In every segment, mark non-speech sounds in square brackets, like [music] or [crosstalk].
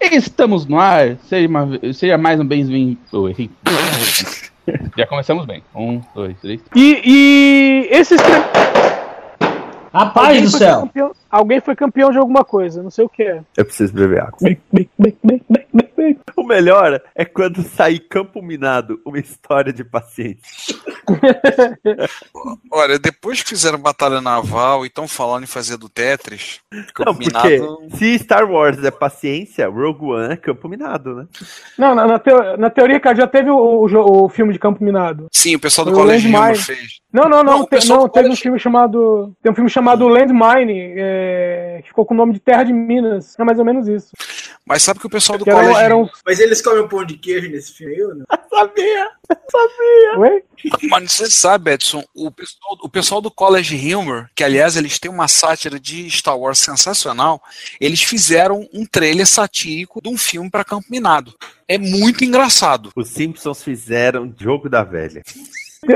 Estamos no ar. Seja, uma, seja mais um bem-vindo. [laughs] Já começamos bem. Um, dois, três. E, e esse Rapaz alguém do foi céu. campeão- alguém foi campeão de alguma coisa, não sei o que é. Eu preciso beber água. O melhor é quando sai Campo Minado, uma história de paciência. [laughs] Olha, depois que fizeram Batalha Naval e estão falando em fazer do Tetris, Não, Campo porque Minado. se Star Wars é paciência, Rogue One é Campo Minado, né? Não, na, na teo- na teoria, cara, já teve o, o o filme de Campo Minado. Sim, o pessoal do Colégio. Humor fez. Não, não, não, Não, o te- pessoal não, teve um filme chamado. Tem um filme chamado Landmine, é, que ficou com o nome de Terra de Minas. É mais ou menos isso. Mas sabe que o pessoal do Que eram, Colégio eram. Mas eles comem um pão de queijo nesse filme aí, ou não? [laughs] Sabia! Oi? [laughs] Mas você sabe, Edson, o pessoal, o pessoal do College Humor, que aliás eles têm uma sátira de Star Wars sensacional, eles fizeram um trailer satírico de um filme para Campo Minado. É muito engraçado. Os Simpsons fizeram Jogo da Velha. [laughs]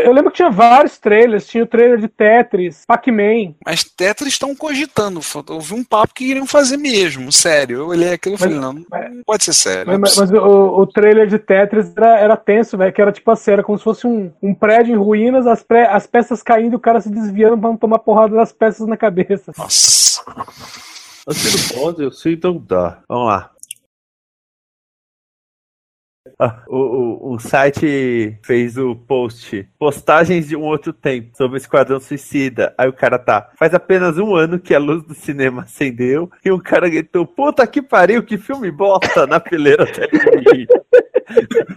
Eu lembro que tinha vários trailers. Tinha o trailer de Tetris, Pac-Man. Mas Tetris estão cogitando. Eu ouvi um papo que iriam fazer mesmo, sério. Eu olhei aquilo e falei, não, não pode ser sério. Mas, mas- mas o, o trailer de Tetris era, era tenso, velho. Que era tipo assim, era como se fosse um, um prédio em ruínas, as, pré- as peças caindo e o cara se desviando pra não tomar porrada das peças na cabeça. Nossa. Você não pode, eu sei não dá. Vamos lá. Ah, o, o, o site fez o post Postagens de um outro tempo sobre o Esquadrão Suicida. Aí o cara tá. Faz apenas um ano que a luz do cinema acendeu e o cara gritou: Puta que pariu, que filme bosta na fileira até de mim."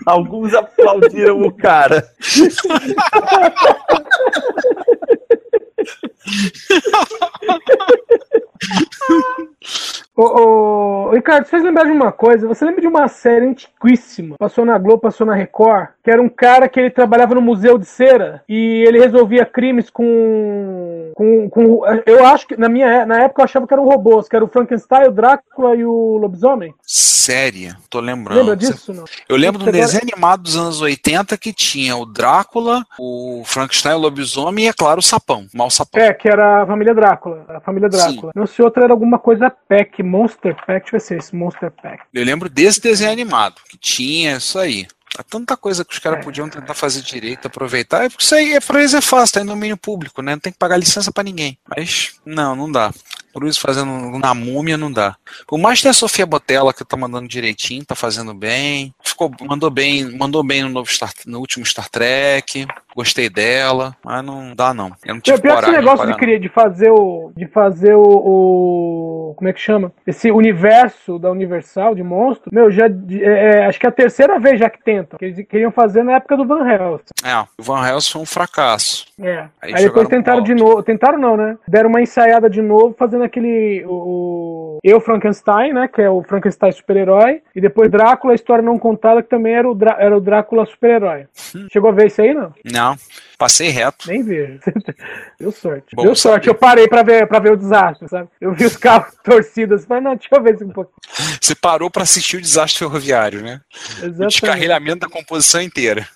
Alguns aplaudiram o cara. [laughs] Ô, ô, Ricardo, você fez lembrar de uma coisa? Você lembra de uma série antiquíssima? Passou na Globo, passou na Record, que era um cara que ele trabalhava no Museu de Cera e ele resolvia crimes com. com, com eu acho que na minha na época eu achava que eram robôs, que era o Frankenstein, o Drácula e o lobisomem. Sério, tô lembrando. Lembra disso? Não? Eu lembro de um Agora- desenho animado dos anos 80 que tinha o Drácula, o Frankenstein, o lobisomem e, é claro, o sapão, o mau sapão. É, que era a família Drácula. A família Drácula. Não, se outra era alguma coisa Pack, Monster Pack, deixa eu ver se é esse, Monster Pack. Eu lembro desse desenho animado, que tinha isso aí. Há tanta coisa que os caras podiam tentar fazer direito, aproveitar. É porque isso aí é, pra eles é fácil, tá em domínio público, né? Não tem que pagar licença pra ninguém. Mas, não, não dá. Por isso, fazendo na múmia, não dá. Por mais que a Sofia Botella, que tá mandando direitinho, tá fazendo bem. Ficou, mandou bem, mandou bem no, novo Star, no último Star Trek. Gostei dela, mas não dá não. Eu não Pior tive pior que esse coragem de negócio de, criar, de fazer o. De fazer o, o- Como é que chama? Esse universo da Universal de monstro. Meu, já. é, é, acho que é a terceira vez já que tentam. Que eles queriam fazer na época do Van Helsing. É, o Van Helsing foi um fracasso. É. Aí Aí, depois tentaram de novo. Tentaram não, né? Deram uma ensaiada de novo, fazendo aquele. O, o- Eu Frankenstein, né? Que é o Frankenstein super-herói. E depois Drácula, a história não contada, que também era o, era o Drácula super-herói. Hum. Chegou a ver isso aí, não? Não, passei reto. Nem vejo. [laughs] Deu sorte. Bom Deu sorte. saber. Eu parei pra ver, pra ver o desastre, sabe? Eu vi os [laughs] carros torcidos. Falei, não, deixa eu ver isso um pouquinho. Você parou pra assistir o desastre ferroviário, né? O Exatamente. descarrilhamento da composição inteira.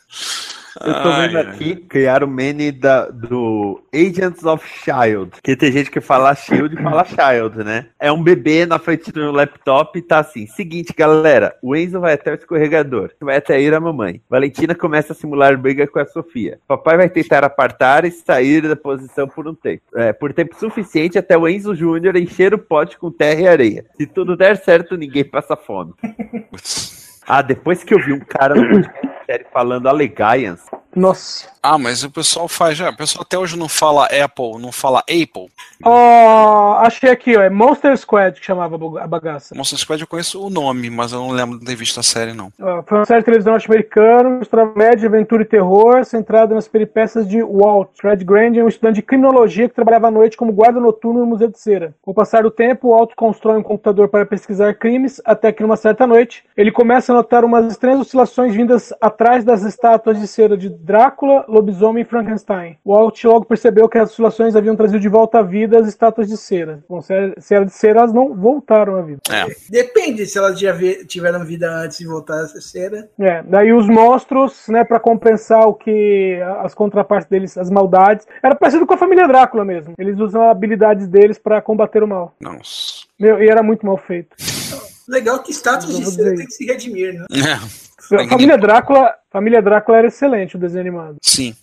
Eu tô vendo Ai, aqui, criaram o meme da, do Agents of Shield. Que tem gente que fala Shield e fala Child, né? É um bebê na frente do laptop e tá assim: seguinte, galera, o Enzo vai até o escorregador, vai até ir a mamãe. Valentina começa a simular briga com a Sofia. Papai vai tentar apartar e sair da posição por um tempo. É, por tempo suficiente até o Enzo Júnior encher o pote com terra e areia. Se tudo der certo, ninguém passa fome. [laughs] Ah, depois que eu vi um cara no podcast série falando Alegaians, Nossa. Ah, mas o pessoal faz já. O pessoal até hoje não fala Apple, não fala Apple. Ó, achei aqui, ó. É Monster Squad que chamava a bagaça. Monster Squad eu conheço o nome, mas eu não lembro de ter visto a série, não. Foi uma série de televisão norte-americana, mostrava média, aventura e terror, centrada nas peripécias de Walt. Fred Grand é um estudante de criminologia que trabalhava à noite como guarda noturno no Museu de Cera. Com o passar do tempo, Walt constrói um computador para pesquisar crimes, até que numa certa noite, ele começa a notar umas estranhas oscilações vindas atrás das estátuas de cera de Drácula, Lobisomem e Frankenstein. Walt logo percebeu que as oscilações haviam trazido de volta à vida as estátuas de cera. Bom, se era se era de cera, elas não voltaram à vida. É. Depende se elas já tiveram vida antes de voltar a ser cera. É, daí os monstros, né, para compensar o que as contrapartes deles, as maldades, era parecido com a família Drácula mesmo. Eles usam habilidades deles para combater o mal. Nossa. Meu, e era muito mal feito. [laughs] Legal que status Eu de dizer tem que se redimir, né? É, A família Drácula, família Drácula era excelente o desenho animado. sim.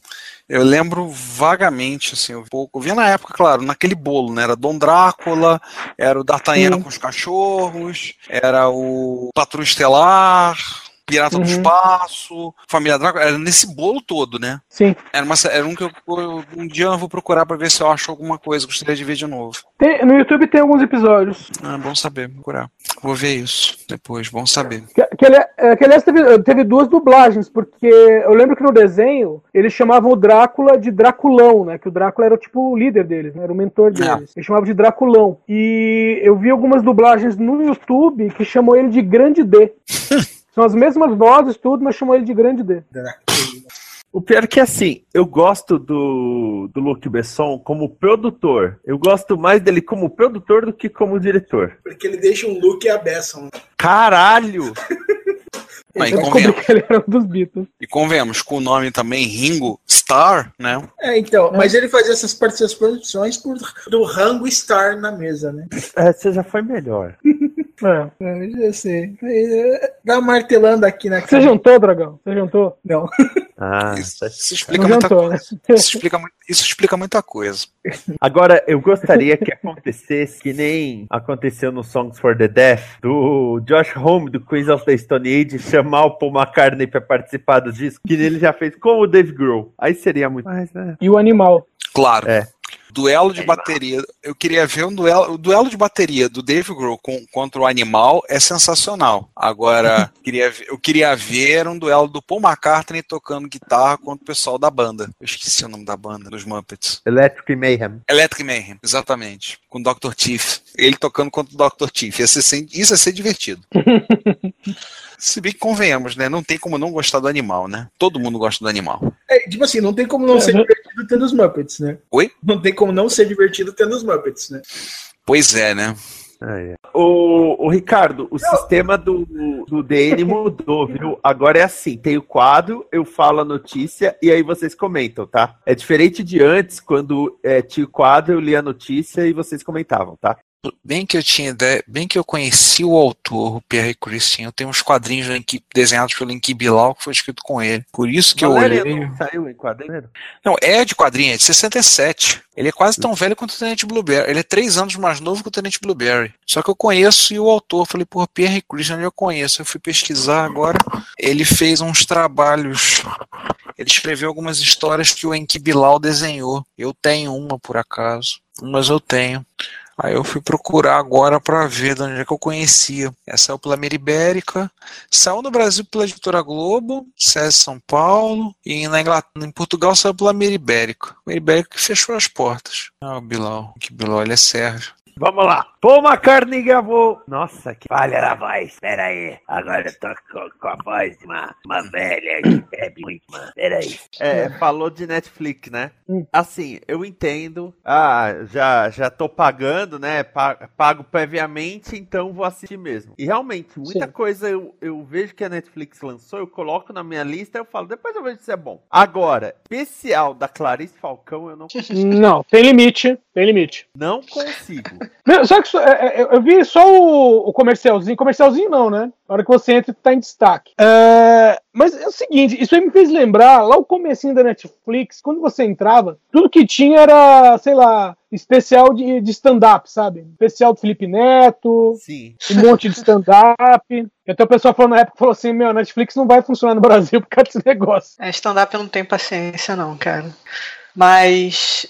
Eu lembro vagamente, assim, um pouco. Eu via na época, claro, naquele bolo, né? Era Dom Drácula, era o D'Artagnan com os cachorros, era o Patrulha Estelar, Pirata do Uhum. Espaço, Família Drácula, era nesse bolo todo, né? Sim. Era, uma, era um que eu, eu- um dia eu vou procurar pra ver se eu acho alguma coisa, gostaria de ver de novo. Tem- no YouTube tem alguns episódios. Ah, bom saber, vou procurar. Vou ver isso depois, bom saber. Que, que, é, que, aliás, teve, teve duas dublagens, porque eu lembro que no desenho eles chamavam o Drácula de Draculão, né? Que o Drácula era o tipo o líder deles, né? Era o mentor deles. Eles chamavam de Draculão. E eu vi algumas dublagens no YouTube que chamou ele de Grande D. [laughs] São as mesmas vozes, tudo, mas chamou ele de Grande D. O pior é que assim, eu gosto do, do Luc Besson como produtor. Eu gosto mais dele como produtor do que como diretor. Porque ele deixa um look e a Besson. Caralho! [laughs] Mas, e, Eu descobri que ele era um dos Beatles. e convenhamos, com o nome também Ringo Starr, né? É, então, mas ele fazia essas participações por, do rango estar na mesa, né? Essa já foi melhor. [laughs] É. É, eu sei. É, Dá martelando aqui na Você jantou, Dragão? Você jantou? Não. [laughs] Ah, Isso, tá- isso explica Não muita jantou, né? coisa. Isso explica, isso explica muita coisa. [laughs] Agora, eu gostaria que acontecesse que nem aconteceu no Songs for the Deaf, do Josh Homme, do Queens of the Stone Age, chamar o Paul McCartney pra participar do disco, que ele já fez com o Dave Grohl. Aí seria muito mais, né? E o animal. Claro. É. Duelo de bateria. Eu queria ver um duelo. O duelo de bateria do Dave Grohl com, contra o animal é sensacional. Agora, [laughs] queria, eu queria ver um duelo do Paul McCartney tocando guitarra contra o pessoal da banda. Eu esqueci o nome da banda, dos Muppets. Electric Mayhem. Electric Mayhem, exatamente. Com o Dr. Teeth. Ele tocando contra o Dr. Ia ser, sem- isso ia ser divertido. [laughs] Se bem que convenhamos, né? Não tem como não gostar do animal, né? Todo mundo gosta do animal. É, tipo assim, não tem como não ser Uhum. divertido tendo os Muppets, né? Oi? Não tem como não ser divertido tendo os Muppets, né? Pois é, né? Ah, é. O, o Ricardo, o sistema do, do DN mudou, viu? Agora é assim: tem o quadro, eu falo a notícia e aí vocês comentam, tá? É diferente de antes, quando é, tinha o quadro, eu lia a notícia e vocês comentavam, tá? Bem que eu tinha ideia, bem que eu conheci o autor, o Pierre Christian. Eu tenho uns quadrinhos desenhados pelo Enki Bilal que foi escrito com ele. Por isso que eu Valerian olhei. não saiu em quadrinho? Não, é de quadrinho, é de 67. Ele é quase tão velho quanto o Tenente Blueberry. Ele é três anos mais novo que o Tenente Blueberry. Só que eu conheço e o autor, falei, porra, Pierre Christian eu conheço. Eu fui pesquisar agora. Ele fez uns trabalhos. Ele escreveu algumas histórias que o Enki Bilal desenhou. Eu tenho uma por acaso. Mas eu tenho. Aí eu fui procurar agora para ver de onde é que eu conhecia. Essa saiu pela Ibérica, saiu no Brasil pela Editora Globo, SES São Paulo, e na Inglaterra, em Portugal saiu pela Mira Ibérica. Mira Ibérica que fechou as portas. Ah, o Bilal, que Bilal, ele é sérvio. Vamos lá. Paul McCartney gravou. Nossa, que falha na voz. Pera aí. Agora eu tô com, com a voz de uma, uma velha que bebe muito, mano. Pera aí. É, falou de Netflix, né? Hum. Assim, eu entendo. Ah, já, já tô pagando, né? Pa- Pago previamente, então vou assistir mesmo. E realmente, muita Sim. coisa eu, eu vejo que a Netflix lançou, eu coloco na minha lista e eu falo, depois eu vejo se é bom. Agora, especial da Clarice Falcão, eu não, [laughs] Não, tem limite, tem limite. não consigo. Não, Só que só- é, é, eu vi só o, o comercialzinho. Comercialzinho não, né? Na hora que você entra, tá em destaque. É, mas é o seguinte, isso aí me fez lembrar, lá o comecinho da Netflix, quando você entrava, tudo que tinha era, sei lá, especial de, de stand-up, sabe? Especial do Felipe Neto, Sim. um monte de stand-up. [laughs] Até o pessoal falou na época, falou assim, meu, a Netflix não vai funcionar no Brasil por causa desse negócio. É, stand-up eu não tenho paciência, não, cara. Mas.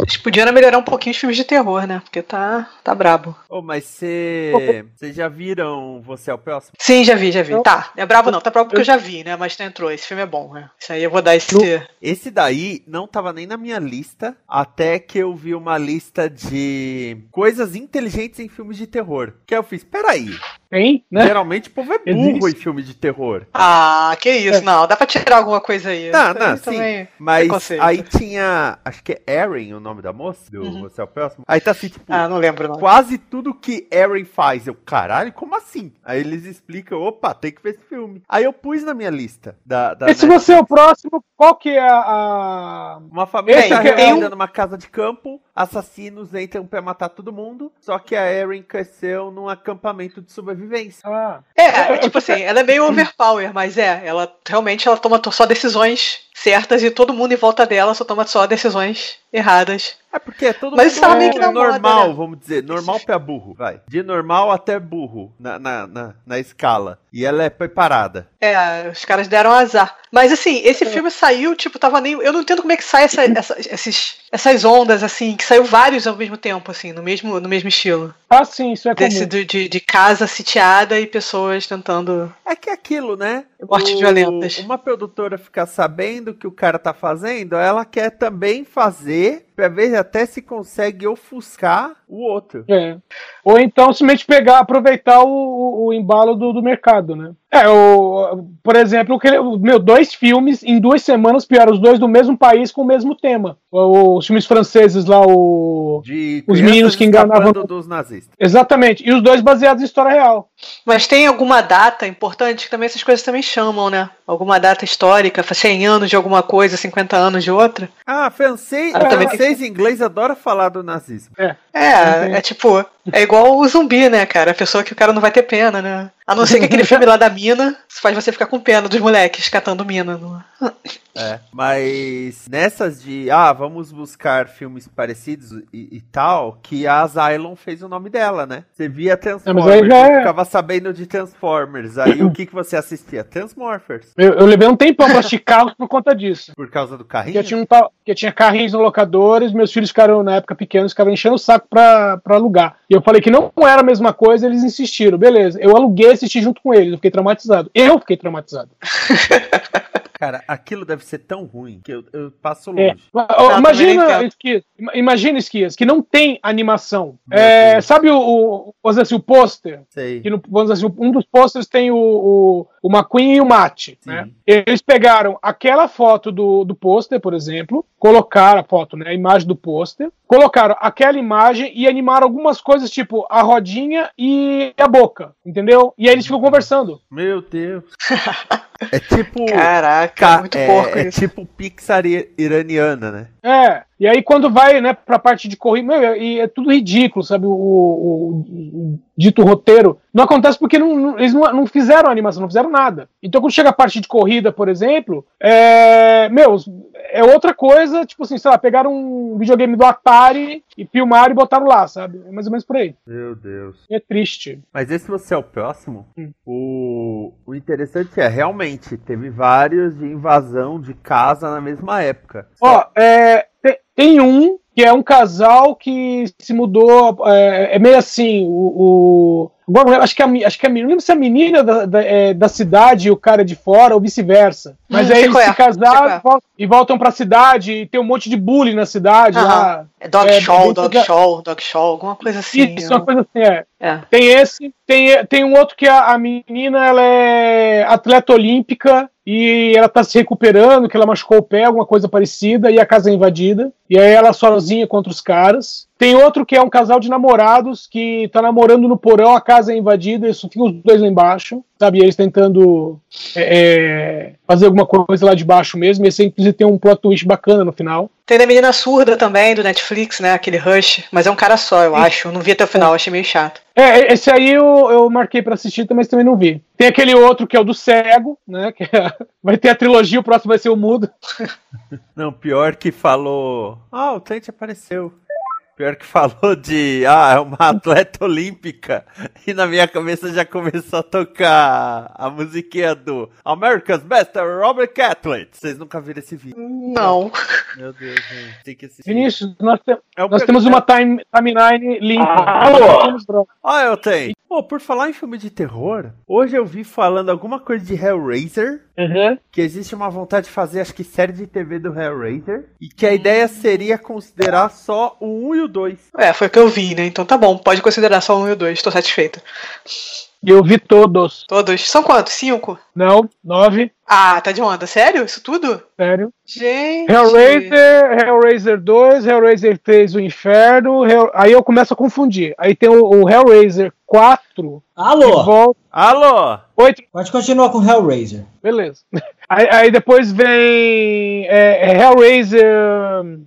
Eles podiam melhorar um pouquinho os filmes de terror, né? Porque tá, tá brabo. Ô, mas você. Vocês já viram Você é o Próximo? Sim, já vi, já vi. Eu- Tá, é brabo não, tá brabo porque eu já vi, né? Mas tu entrou, esse filme é bom, né? Isso aí eu vou dar esse. Esse daí não tava nem na minha lista, até que eu vi uma lista de coisas inteligentes em filmes de terror. Que aí eu fiz, peraí, Tem, né? geralmente o povo é burro Existe. em filme de terror. Ah, que isso, não, dá pra tirar alguma coisa aí. Não, não, sim. Mas aí tinha, acho que é Erin o nome da moça, do Uhum. Você é o Próximo. Aí tá assim, tipo, Ah, não lembro, não. quase tudo que Erin faz. Eu, caralho, como assim? Aí eles explicam, opa, tem que ver esse filme. Aí eu pus na minha lista da, da E Netflix. você é o próximo, qual que é a. Uma família está que é reunida um- numa casa de campo, assassinos entram pra matar todo mundo, só que a Erin cresceu num acampamento de sobrevivência. Ah, É, é, tipo assim, ela é meio overpower, mas é, ela realmente ela toma só decisões certas e todo mundo em volta dela só toma só decisões erradas. É porque é todo Mas mundo isso tá meio que na moda, normal, né? vamos dizer, normal pra burro, vai. De normal até burro na, na, na, na escala. E ela é preparada. É, os caras deram azar. Mas assim, esse filme saiu, tipo, tava nem. Eu não entendo como é que sai essa- essa- esses, essas ondas, assim, que saiu vários ao mesmo tempo, assim, no mesmo, no mesmo estilo. ah, sim, isso é comum. Desse do- de, de casa sitiada e pessoas tentando. É que é aquilo, né? Mortes O- violentas. Uma produtora ficar sabendo o que o cara tá fazendo, ela quer também fazer pra ver até se consegue ofuscar o outro. É. Ou então simplesmente pegar, aproveitar o, o- o embalo do, do mercado, né? É, o, por exemplo, meu, dois filmes em duas semanas piores, os dois do mesmo país com o mesmo tema. O- Os filmes franceses lá, o. De Os meninos que enganavam- dos nazistas. Exatamente. E os dois baseados em história real. Mas tem alguma data importante que também essas coisas também chamam, né? Alguma data histórica, 100 anos de alguma coisa, 50 anos de outra. Ah, francês, Ah, francês inglês adora falar do nazismo. É, Entendi. é tipo, é igual o zumbi, né, cara? A pessoa que o cara não vai ter pena, né? A não ser que aquele [laughs] filme lá da mina faz você ficar com pena dos moleques catando mina. No... É. Mas nessas de, ah, vamos buscar filmes parecidos e, e tal, que a Asylum fez o nome dela, né? Você via Transformers, aí já você é- ficava sabendo de Transformers. Aí o que, que você assistia? Transmorphers. Eu, eu levei um tempão pra assistir carros por conta disso. Por causa do carrinho? Porque tinha, um porque tinha carrinhos no locadores, meus filhos ficaram, na época pequenos, ficavam enchendo o saco pra, pra alugar. E eu falei que não era a mesma coisa, eles insistiram. Beleza, eu aluguei e assisti junto com eles, eu fiquei traumatizado. Eu fiquei traumatizado. [laughs] Cara, aquilo deve ser tão ruim que eu, eu passo É. longe. Também imagina. Esquias, ima- imagina, Esquias, que não tem animação. É, sabe o, o, vamos dizer assim, o pôster? Sei. Que no- vamos dizer assim, um dos posters tem o, o, o McQueen e o Matt. Sim. Né? Eles pegaram aquela foto do, do pôster, por exemplo, colocaram a foto, né, a imagem do pôster, colocaram aquela imagem e animaram algumas coisas, tipo a rodinha e a boca, entendeu? E aí eles ficam conversando. Meu Deus. [laughs] É tipo. Caraca, ca- muito é, porco é isso. tipo Pixar iraniana, né? É, e aí quando vai, né, pra parte de corrida, meu, e é tudo ridículo, sabe? O, o- o dito roteiro. Não acontece porque não- não- eles não, não fizeram animação, não fizeram nada. Então quando chega a parte de corrida, por exemplo, é. Meu, é outra coisa, tipo assim, sei lá, pegaram um videogame do Atari e filmaram e botaram lá, sabe? É mais ou menos por aí. Meu Deus. É triste. Mas esse você é o próximo? Hum. O, o interessante é, realmente, teve vários de invasão de casa na mesma época. Ó, é, tem, um que é um casal que se mudou. É, é meio assim, o. o- agora lembro, acho que a, acho que a menina, não lembro se a menina da, da, é, da cidade e o cara de fora, ou vice-versa. Mas Hum, aí eles qual é, se casaram qual é. e vol- voltam pra cidade e tem um monte de bullying na cidade lá. É dog É, show, dog show, dog show, alguma coisa assim. Isso, uma coisa assim, é. É. Tem esse, tem, tem um outro que a, a menina ela é atleta olímpica e ela tá se recuperando, que ela machucou o pé, alguma coisa parecida, e a casa é invadida. E aí ela sozinha contra os caras. Tem outro que é um casal de namorados que tá namorando no porão, a casa é invadida, e só ficam os dois lá embaixo, sabe? E eles tentando é, é, fazer alguma coisa lá de baixo mesmo. E esse inclusive tem um plot twist bacana no final. Tem da menina surda também, do Netflix, né? Aquele Rush. Mas é um cara só, eu acho. Eu não vi até o final, achei meio chato. É, esse aí eu, eu marquei pra assistir, mas também não vi. Tem aquele outro que é o do cego, né? [laughs] Que é- vai ter a trilogia, o próximo vai ser o mudo. [laughs] Não, pior que falou. Ah, o Trent apareceu. Pior que falou de. Ah, é uma atleta olímpica. E na minha cabeça já começou a tocar a musiquinha do America's Best Robert Catlett. Vocês nunca viram esse vídeo? Não. Meu Deus, gente. Tem que assistir. Vinícius, nós, te- É nós temos uma time, timeline limpa. Ah, droga. Ah, eu tenho. Pô, por falar em filme de terror, hoje eu vi falando alguma coisa de Hellraiser. Uhum. Que existe uma vontade de fazer, acho que série de TV do Hellraiser. E que a ideia seria considerar só o 1 e o 2. É, foi o que eu vi, né? Então tá bom, pode considerar só um e o dois, tô satisfeita. E eu vi todos. Todos. São quantos? Cinco? Não, nove, Ah, tá de onda. Sério? Isso tudo? sério. Gente. Hellraiser, Hellraiser 2, Hellraiser 3, o Inferno. Hell- Aí eu começo a confundir. Aí tem o, o Hellraiser 4, que Alô, volta. Alô? Oito, pode continuar com Hellraiser. beleza. [laughs] Aí, aí depois vem é, é Hellraiser,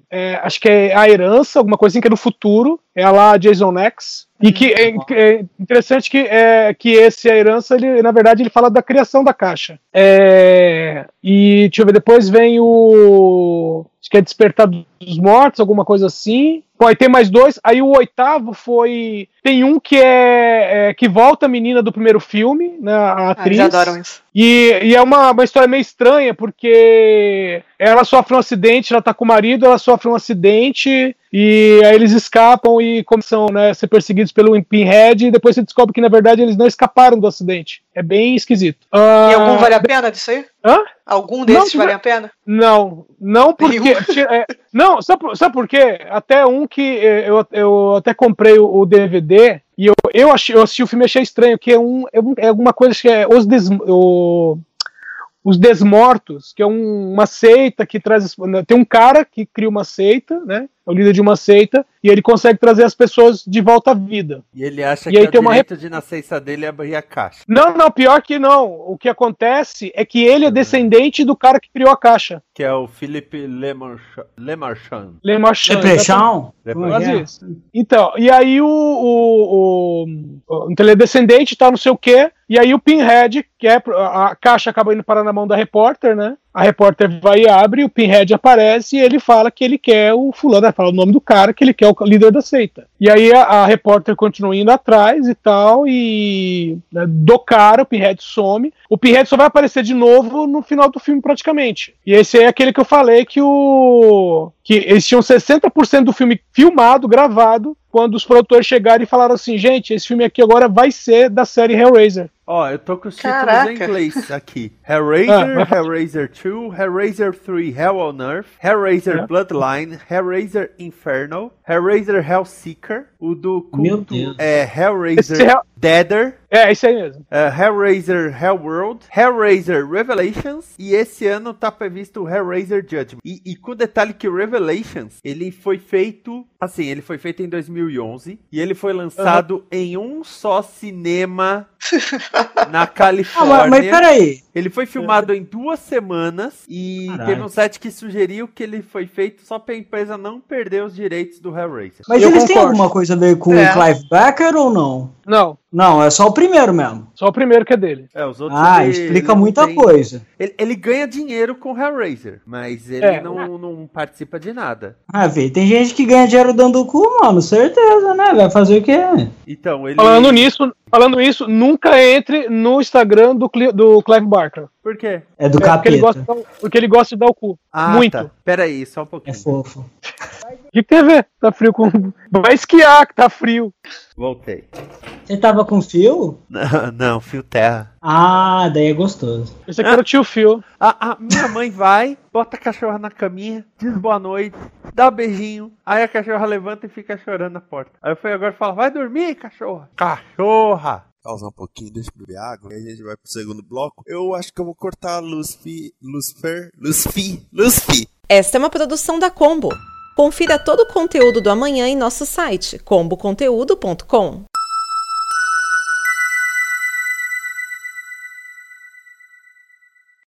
é, acho que é a herança, alguma coisinha que é do futuro. É lá Jason X. E que é, é interessante que, é, que esse a herança, ele, na verdade, ele fala da criação da caixa. É, e deixa eu ver, depois vem o. Acho que é Despertar dos Mortos, alguma coisa assim. Aí tem mais dois. Aí o oitavo foi. Tem um que é, é, que volta a menina do primeiro filme, né? A Ah, atriz. eles adoram isso. E, e é uma, uma história meio estranha, porque ela sofre um acidente, ela tá com o marido, ela sofre um acidente, e aí eles escapam e começam né, a ser perseguidos pelo Pinhead, e depois você descobre que, na verdade, eles não escaparam do acidente. É bem esquisito. Ah, E algum vale a pena disso aí? Hã? Algum desses Não, vale a pena? Não, não porque. É, não, sabe, sabe por quê? Até um que é, eu, eu até comprei o, o DVD e eu, eu, achei, eu assisti o filme e achei estranho, que é, um, é, um- é alguma coisa que é Os, Des, o- os Desmortos, que é um- uma seita que traz. Tem um cara que cria uma seita, né? É o líder de uma seita, e ele consegue trazer as pessoas de volta à vida. E ele acha E que aí é o tem uma de nascença dele é abrir a caixa. Não, não, pior que não. O que acontece é que ele é descendente do cara que criou a caixa. Que é o Philippe Lemarchand. Lemarchand. Le Marchand. Depressão? Quase isso. Então, e aí o, o, o, então ele é descendente, tá não sei o quê, e aí o Pinhead, que é a, a caixa acaba indo parar na mão da repórter, né? A repórter vai e abre, o Pinhead aparece e ele fala que ele quer o fulano, né, fala o nome do cara, que ele quer o líder da seita. E aí a, a repórter continua indo atrás e tal, e né, do cara, o Pinhead some. O Pinhead só vai aparecer de novo no final do filme, praticamente. E esse é aquele que eu falei que o. que eles tinham 60% do filme filmado, gravado, quando os produtores chegaram e falaram assim: gente, esse filme aqui agora vai ser da série Hellraiser. Ó, eu tô com os títulos Caraca. em inglês [laughs] aqui. Hellraiser, Ah, Hellraiser 2, Hellraiser 3 Hell on Earth, Hellraiser É. Bloodline, Hellraiser Infernal, Hellraiser Hellseeker, o do culto é Hellraiser Hell- Deader, É, esse aí mesmo. é, Hellraiser Hellworld, Hellraiser Revelations e esse ano tá previsto o Hellraiser Judgment. E, e com o detalhe que o Revelations, ele foi feito, assim, ele foi feito em 2011 e ele foi lançado em um só cinema [laughs] na Ah, Califórnia. mas, mas peraí. Ele foi filmado em duas semanas e Caralho. teve um site que sugeriu que ele foi feito só pra empresa não perder os direitos do Hellraiser. Mas Eu eles têm concordo. alguma coisa a ver com É. o Clive Barker ou não? Não, Não, é só o primeiro mesmo. só o primeiro que é dele. É, os outros Ah, ele- explica ele muita tem- coisa. Ele, ele ganha dinheiro com Hellraiser, mas ele É. não, não participa de nada. Ah, velho, tem gente que ganha dinheiro dando o cu, mano, certeza, né? Vai fazer o quê? Então, ele. Falando nisso, falando isso, nunca entre no Instagram do, Cli- do Clive Barker. Por quê? É do É porque, ele capeta. gosta de dar, porque ele gosta de dar o cu. Ah, Muito. tá. Pera aí, só um É pouquinho. fofo. O que, que tem a ver? Tá frio com. Vai esquiar, que tá frio. Voltei. Você tava com fio? Não, não, fio terra. Ah, daí é gostoso. Esse aqui era o tio Phil. A, a minha mãe vai, bota a cachorra na caminha, diz boa noite, dá beijinho, aí a cachorra levanta e fica chorando na porta. Aí eu fui agora e falo, vai dormir, cachorra. Cachorra! Pausar um pouquinho, deixa eu beber água. Aí a gente vai pro segundo bloco. Eu acho que eu vou cortar Lucifer, Lucifer, Lucifer, Lucifer. Esta é uma produção da Combo. Confira todo o conteúdo do amanhã em nosso site comboconteúdo.com.